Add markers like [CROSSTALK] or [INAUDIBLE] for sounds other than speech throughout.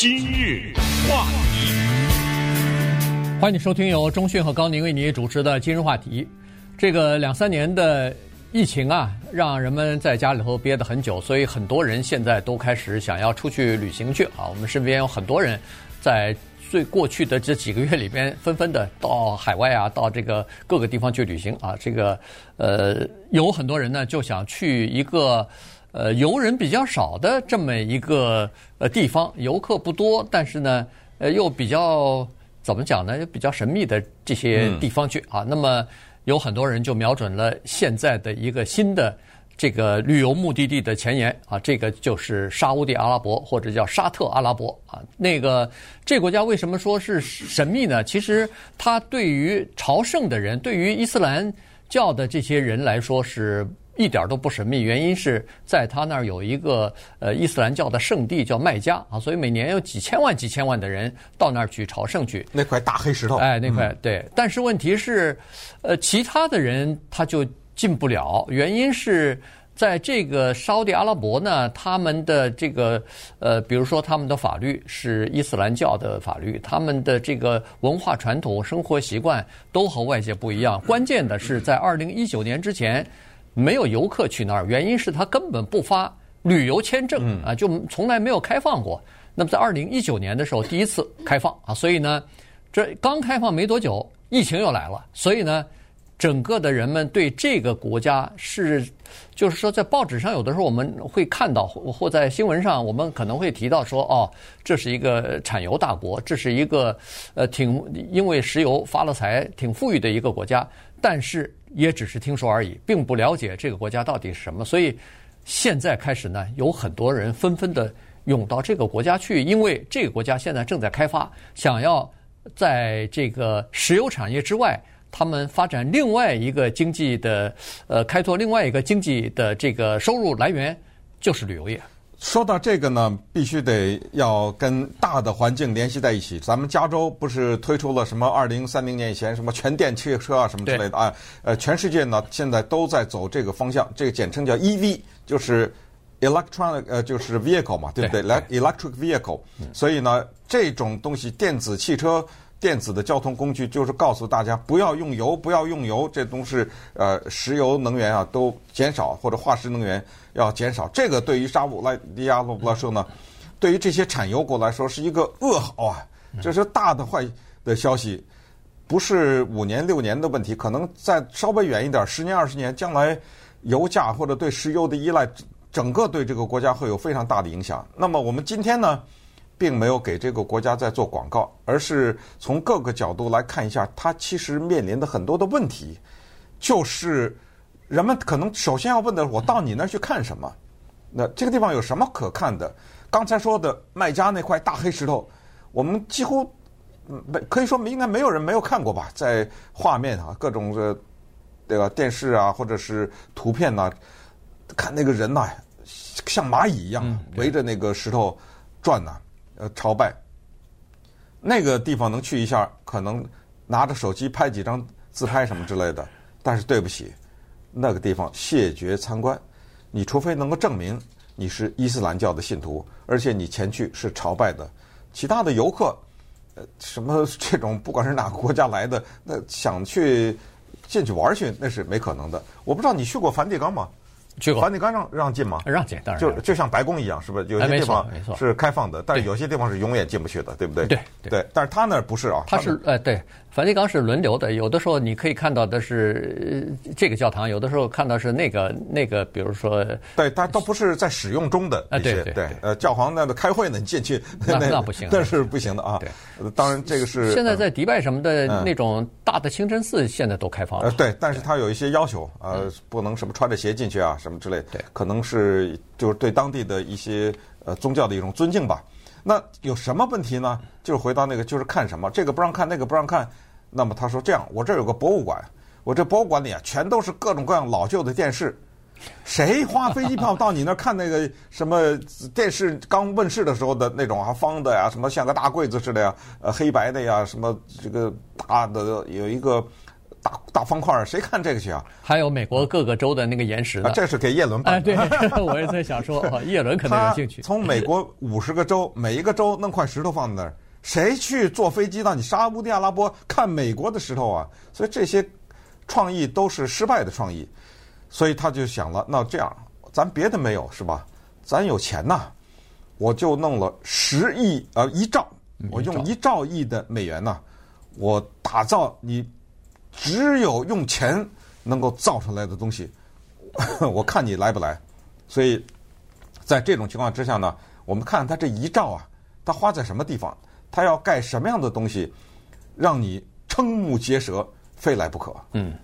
今日话题，欢迎收听由中讯和高宁为你主持的今日话题。这个两三年的疫情啊，让人们在家里头憋得很久，所以很多人现在都开始想要出去旅行去啊。我们身边有很多人在最过去的这几个月里边，纷纷的到海外啊，到这个各个地方去旅行啊。这个呃，有很多人呢就想去一个。呃，游人比较少的这么一个呃地方，游客不多，但是呢，呃，又比较怎么讲呢？又比较神秘的这些地方去啊。那么有很多人就瞄准了现在的一个新的这个旅游目的地的前沿啊，这个就是沙乌地阿拉伯或者叫沙特阿拉伯啊。那个这个国家为什么说是神秘呢？其实它对于朝圣的人，对于伊斯兰教的这些人来说是。一点都不神秘，原因是在他那儿有一个呃伊斯兰教的圣地叫麦加啊，所以每年有几千万几千万的人到那儿去朝圣去。那块大黑石头，哎，那块对。但是问题是，呃，其他的人他就进不了，原因是在这个沙乌地阿拉伯呢，他们的这个呃，比如说他们的法律是伊斯兰教的法律，他们的这个文化传统、生活习惯都和外界不一样。关键的是在二零一九年之前。没有游客去那儿，原因是他根本不发旅游签证啊，就从来没有开放过。那么在二零一九年的时候第一次开放啊，所以呢，这刚开放没多久，疫情又来了，所以呢，整个的人们对这个国家是，就是说在报纸上有的时候我们会看到，或在新闻上我们可能会提到说，哦，这是一个产油大国，这是一个呃挺因为石油发了财、挺富裕的一个国家，但是。也只是听说而已，并不了解这个国家到底是什么。所以现在开始呢，有很多人纷纷的涌到这个国家去，因为这个国家现在正在开发，想要在这个石油产业之外，他们发展另外一个经济的，呃，开拓另外一个经济的这个收入来源，就是旅游业。说到这个呢，必须得要跟大的环境联系在一起。咱们加州不是推出了什么二零三零年以前什么全电汽车啊什么之类的啊？呃，全世界呢现在都在走这个方向，这个简称叫 EV，就是 electronic 呃就是 vehicle 嘛，对不对来？electric vehicle。所以呢，这种东西电子汽车。电子的交通工具就是告诉大家不要用油，不要用油，这都是呃石油能源啊都减少，或者化石能源要减少。这个对于沙乌地阿拉伯来说呢，对于这些产油国来说是一个噩耗啊，这是大的坏的消息，不是五年六年的问题，可能再稍微远一点，十年二十年，将来油价或者对石油的依赖，整个对这个国家会有非常大的影响。那么我们今天呢，并没有给这个国家在做广告，而是从各个角度来看一下，它其实面临的很多的问题，就是人们可能首先要问的：我到你那儿去看什么？那这个地方有什么可看的？刚才说的卖家那块大黑石头，我们几乎没可以说应该没有人没有看过吧？在画面啊，各种的这个电视啊，或者是图片呐，看那个人呐，像蚂蚁一样围着那个石头转呐。呃，朝拜那个地方能去一下，可能拿着手机拍几张自拍什么之类的。但是对不起，那个地方谢绝参观。你除非能够证明你是伊斯兰教的信徒，而且你前去是朝拜的，其他的游客，呃，什么这种不管是哪个国家来的，那想去进去玩去，那是没可能的。我不知道你去过梵蒂冈吗？去过，梵蒂冈让让进吗？让进，当然就就像白宫一样，是不是？有些地方是开放的，但是有些地方是永远进不去的，对不对？对对。但是他那儿不是啊，他是呃对。梵蒂冈是轮流的，有的时候你可以看到的是这个教堂，有的时候看到是那个那个，比如说，对，它都不是在使用中的啊，对对对，呃，教皇那个开会呢，你进去那那不行，[LAUGHS] 那是不行的啊。对，当然这个是现在在迪拜什么的那种大的清真寺，现在都开放了。对，但是它有一些要求，呃，不能什么穿着鞋进去啊，什么之类的，对，可能是就是对当地的一些呃宗教的一种尊敬吧。那有什么问题呢？就是回到那个，就是看什么，这个不让看，那个不让看。那么他说这样，我这儿有个博物馆，我这博物馆里啊，全都是各种各样老旧的电视。谁花飞机票到你那儿看那个什么电视刚问世的时候的那种啊，方的呀，什么像个大柜子似的呀，呃，黑白的呀，什么这个大的有一个大大方块，谁看这个去啊？还有美国各个州的那个岩石这是给叶伦办的。哎，对，[LAUGHS] 我也在想说，叶伦可能有兴趣。从美国五十个州，每一个州弄块石头放在那儿，谁去坐飞机到你沙乌地阿拉伯看美国的石头啊？所以这些创意都是失败的创意。所以他就想了，那这样，咱别的没有是吧？咱有钱呐，我就弄了十亿呃一兆，我用一兆亿的美元呐，我打造你只有用钱能够造出来的东西，[LAUGHS] 我看你来不来。所以在这种情况之下呢，我们看他这一兆啊，他花在什么地方？他要盖什么样的东西，让你瞠目结舌，非来不可？嗯。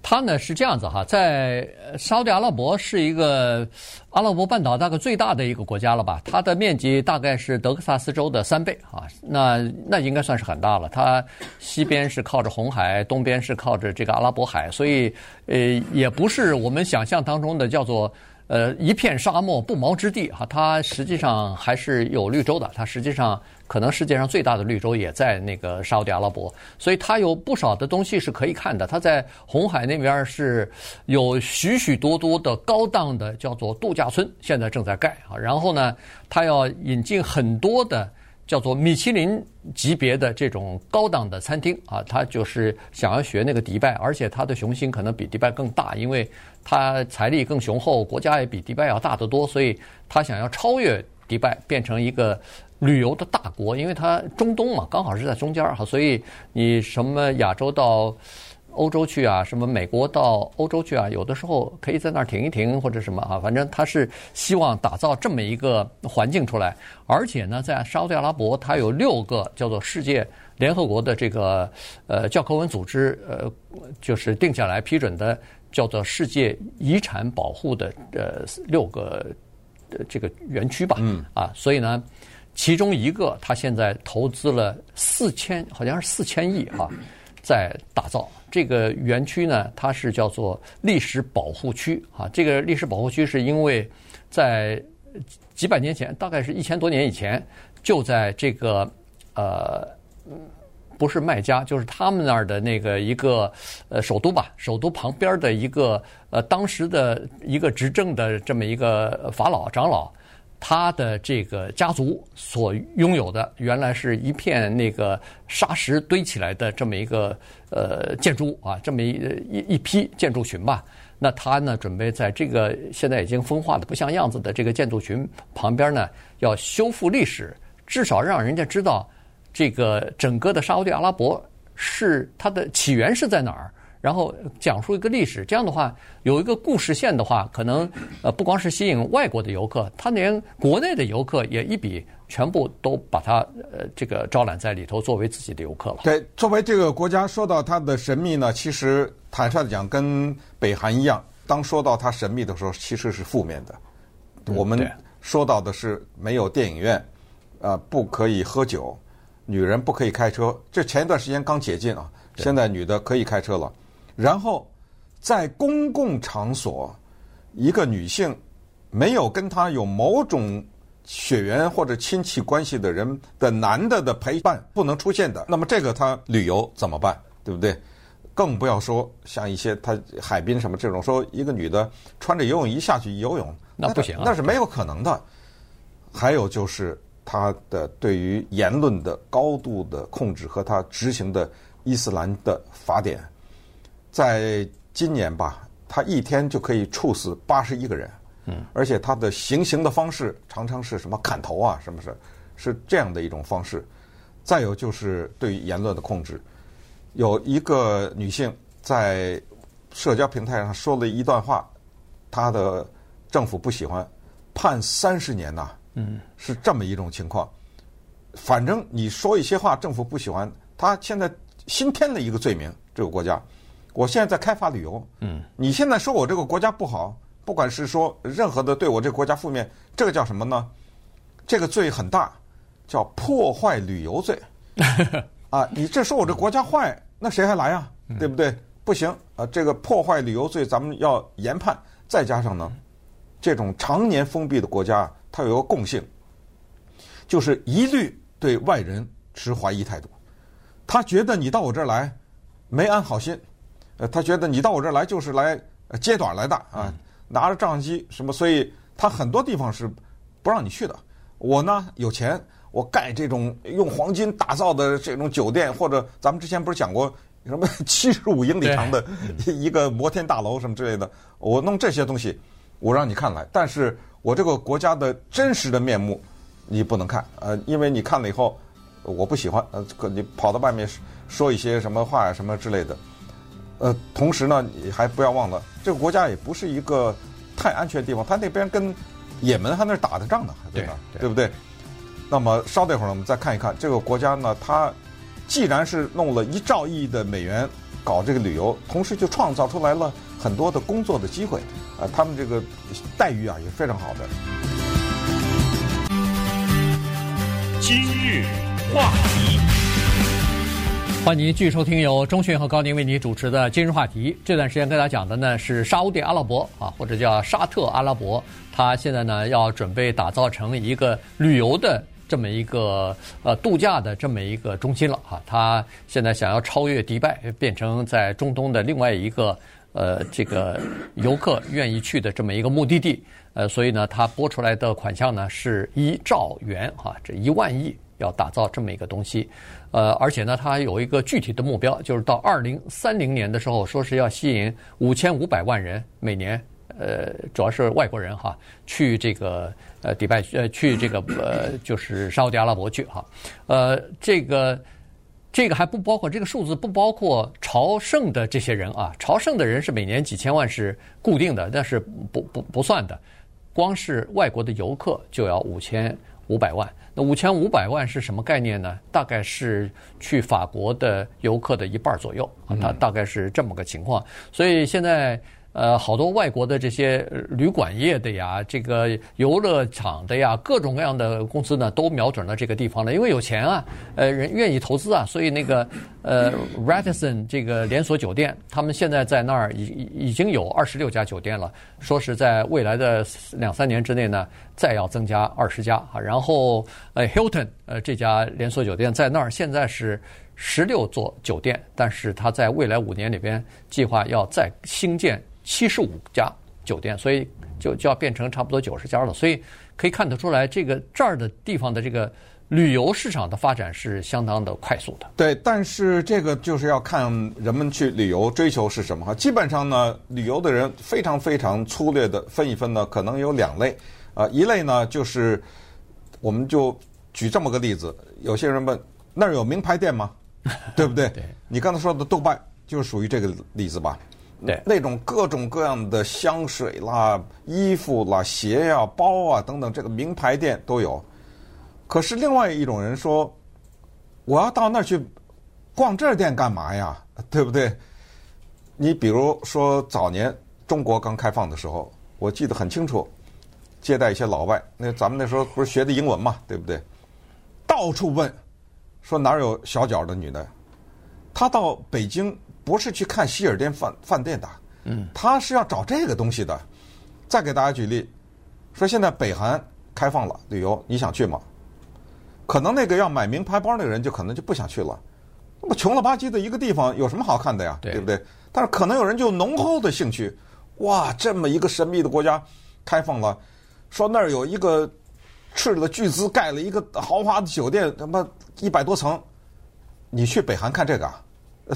它呢是这样子哈，在沙特阿拉伯是一个阿拉伯半岛大概最大的一个国家了吧？它的面积大概是德克萨斯州的三倍啊，那那应该算是很大了。它西边是靠着红海，东边是靠着这个阿拉伯海，所以呃也不是我们想象当中的叫做。呃，一片沙漠不毛之地哈，它实际上还是有绿洲的。它实际上可能世界上最大的绿洲也在那个沙特阿拉伯，所以它有不少的东西是可以看的。它在红海那边是有许许多多的高档的叫做度假村，现在正在盖啊。然后呢，它要引进很多的。叫做米其林级别的这种高档的餐厅啊，他就是想要学那个迪拜，而且他的雄心可能比迪拜更大，因为他财力更雄厚，国家也比迪拜要大得多，所以他想要超越迪拜，变成一个旅游的大国，因为它中东嘛，刚好是在中间儿哈，所以你什么亚洲到。欧洲去啊，什么美国到欧洲去啊，有的时候可以在那儿停一停或者什么啊，反正他是希望打造这么一个环境出来。而且呢，在沙特阿拉伯，它有六个叫做世界联合国的这个呃教科文组织呃，就是定下来批准的叫做世界遗产保护的呃六个这个园区吧。嗯。啊，所以呢，其中一个他现在投资了四千，好像是四千亿啊。在打造这个园区呢，它是叫做历史保护区啊。这个历史保护区是因为在几百年前，大概是一千多年以前，就在这个呃，不是麦加，就是他们那儿的那个一个呃首都吧，首都旁边的一个呃当时的一个执政的这么一个法老长老。他的这个家族所拥有的，原来是一片那个沙石堆起来的这么一个呃建筑啊，这么一一一批建筑群吧。那他呢，准备在这个现在已经风化的不像样子的这个建筑群旁边呢，要修复历史，至少让人家知道这个整个的沙乌地阿拉伯是它的起源是在哪儿。然后讲述一个历史，这样的话有一个故事线的话，可能呃不光是吸引外国的游客，他连国内的游客也一笔全部都把它呃这个招揽在里头，作为自己的游客了。对，作为这个国家说到它的神秘呢，其实坦率的讲，跟北韩一样，当说到它神秘的时候，其实是负面的。我们说到的是没有电影院，呃，不可以喝酒，女人不可以开车。这前一段时间刚解禁啊，现在女的可以开车了。然后，在公共场所，一个女性没有跟她有某种血缘或者亲戚关系的人的男的的陪伴不能出现的。那么这个她旅游怎么办？对不对？更不要说像一些他海滨什么这种，说一个女的穿着游泳衣下去游泳，那不行啊，那是没有可能的。还有就是他的对于言论的高度的控制和他执行的伊斯兰的法典。在今年吧，他一天就可以处死八十一个人，嗯，而且他的行刑的方式常常是什么砍头啊，什么是是这样的一种方式。再有就是对于言论的控制，有一个女性在社交平台上说了一段话，她的政府不喜欢，判三十年呐，嗯，是这么一种情况。反正你说一些话，政府不喜欢，他现在新添了一个罪名，这个国家。我现在在开发旅游，嗯，你现在说我这个国家不好，不管是说任何的对我这个国家负面，这个叫什么呢？这个罪很大，叫破坏旅游罪。[LAUGHS] 啊，你这说我这国家坏，那谁还来啊？对不对？不行啊，这个破坏旅游罪咱们要严判。再加上呢，这种常年封闭的国家，它有一个共性，就是一律对外人持怀疑态度。他觉得你到我这儿来，没安好心。呃，他觉得你到我这儿来就是来揭短来的啊，拿着照相机什么，所以他很多地方是不让你去的。我呢有钱，我盖这种用黄金打造的这种酒店，或者咱们之前不是讲过什么 [LAUGHS] 七十五英里长的 [LAUGHS] 一个摩天大楼什么之类的，我弄这些东西，我让你看来，但是我这个国家的真实的面目你不能看，呃，因为你看了以后我不喜欢，呃，可你跑到外面说一些什么话呀什么之类的。呃，同时呢，你还不要忘了，这个国家也不是一个太安全的地方，他那边跟也门还那打着仗呢，对吧？对，对不对？那么稍等一会儿，我们再看一看这个国家呢，它既然是弄了一兆亿的美元搞这个旅游，同时就创造出来了很多的工作的机会，啊、呃，他们这个待遇啊也非常好的。今日话题。欢迎您继续收听由钟迅和高宁为您主持的今日话题。这段时间跟大家讲的呢是沙乌地阿拉伯啊，或者叫沙特阿拉伯，它现在呢要准备打造成一个旅游的这么一个呃度假的这么一个中心了啊。它现在想要超越迪拜，变成在中东的另外一个呃这个游客愿意去的这么一个目的地。呃，所以呢，它拨出来的款项呢是一兆元哈，这一万亿。要打造这么一个东西，呃，而且呢，它有一个具体的目标，就是到二零三零年的时候，说是要吸引五千五百万人每年，呃，主要是外国人哈，去这个呃迪拜呃去这个呃就是沙乌地阿拉伯去哈，呃，这个这个还不包括这个数字不包括朝圣的这些人啊，朝圣的人是每年几千万是固定的，但是不不不算的，光是外国的游客就要五千五百万。那五千五百万是什么概念呢？大概是去法国的游客的一半左右啊，它大概是这么个情况。所以现在。呃，好多外国的这些旅馆业的呀，这个游乐场的呀，各种各样的公司呢，都瞄准了这个地方了，因为有钱啊，呃，人愿意投资啊，所以那个呃，Radisson 这个连锁酒店，他们现在在那儿已已经有二十六家酒店了，说是在未来的两三年之内呢，再要增加二十家啊，然后呃，Hilton 呃这家连锁酒店在那儿现在是十六座酒店，但是它在未来五年里边计划要再兴建。七十五家酒店，所以就就要变成差不多九十家了。所以可以看得出来，这个这儿的地方的这个旅游市场的发展是相当的快速的。对，但是这个就是要看人们去旅游追求是什么哈。基本上呢，旅游的人非常非常粗略的分一分呢，可能有两类。啊，一类呢就是，我们就举这么个例子，有些人问那儿有名牌店吗？[LAUGHS] 对不对？对。你刚才说的豆瓣就是属于这个例子吧？对，那种各种各样的香水啦、衣服啦、鞋呀、包啊等等，这个名牌店都有。可是另外一种人说，我要到那儿去逛这店干嘛呀？[LAUGHS] 对不对？你比如说早年中国刚开放的时候，我记得很清楚，接待一些老外，那咱们那时候不是学的英文嘛，对不对？到处问，说哪有小脚的女的？他到北京。不是去看希尔顿饭饭店的，嗯，他是要找这个东西的。再给大家举例，说现在北韩开放了旅游，你想去吗？可能那个要买名牌包那个人就可能就不想去了。那么穷了吧唧的一个地方有什么好看的呀？对，对不对？但是可能有人就浓厚的兴趣，哇，这么一个神秘的国家开放了，说那儿有一个斥了巨资盖了一个豪华的酒店，他妈一百多层，你去北韩看这个啊，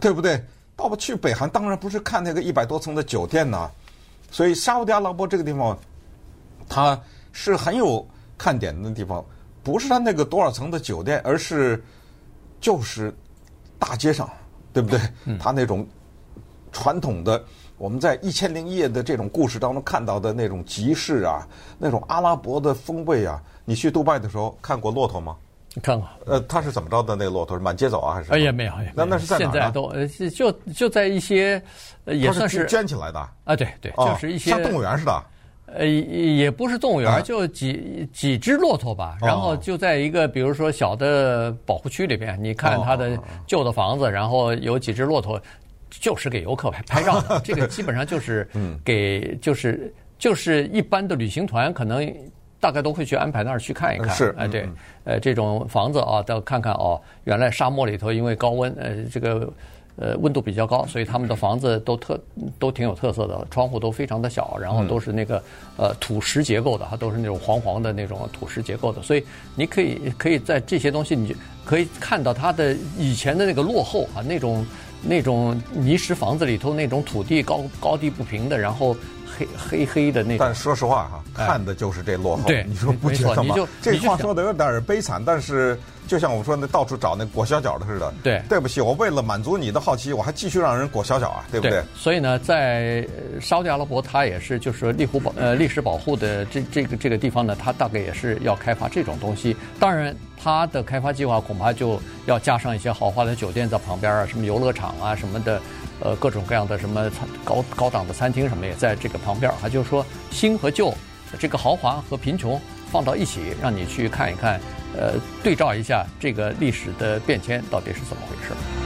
对不对？到不去北韩，当然不是看那个一百多层的酒店呐。所以沙乌地阿拉伯这个地方，它是很有看点的地方，不是它那个多少层的酒店，而是就是大街上，对不对？它那种传统的，我们在《一千零一夜》的这种故事当中看到的那种集市啊，那种阿拉伯的风味啊。你去杜拜的时候看过骆驼吗？你看看，呃，他是怎么着的？那个骆驼是满街走啊，还是？哎呀，没有，那那是在哪儿？现在都呃，就就在一些，也算是圈起来的啊，对对，就是一些像动物园似的。呃，也不是动物园，就几几只骆驼吧。然后就在一个比如说小的保护区里边，你看它的旧的房子，然后有几只骆驼，就是给游客拍拍照的。[LAUGHS] 这个基本上就是给，就是就是一般的旅行团可能。大概都会去安排那儿去看一看，是，哎，对，呃，这种房子啊，到看看哦，原来沙漠里头因为高温，呃，这个呃温度比较高，所以他们的房子都特都挺有特色的，窗户都非常的小，然后都是那个呃土石结构的，它都是那种黄黄的那种土石结构的，所以你可以可以在这些东西，你就可以看到它的以前的那个落后啊，那种那种泥石房子里头那种土地高高低不平的，然后。黑黑黑的那种，但说实话哈，看的就是这落后。对，你说不觉得吗？这话说的有点悲惨，但是就像我们说那到处找那裹小脚的似的。对，对不起，我为了满足你的好奇，我还继续让人裹小脚啊，对不对？所以呢，在沙特阿拉伯，它也是就是历湖保呃历史保护的这这个这个地方呢，它大概也是要开发这种东西。当然，它的开发计划恐怕就要加上一些豪华的酒店在旁边啊，什么游乐场啊什么的。呃，各种各样的什么高高档的餐厅什么也在这个旁边儿，还就是说新和旧，这个豪华和贫穷放到一起，让你去看一看，呃，对照一下这个历史的变迁到底是怎么回事。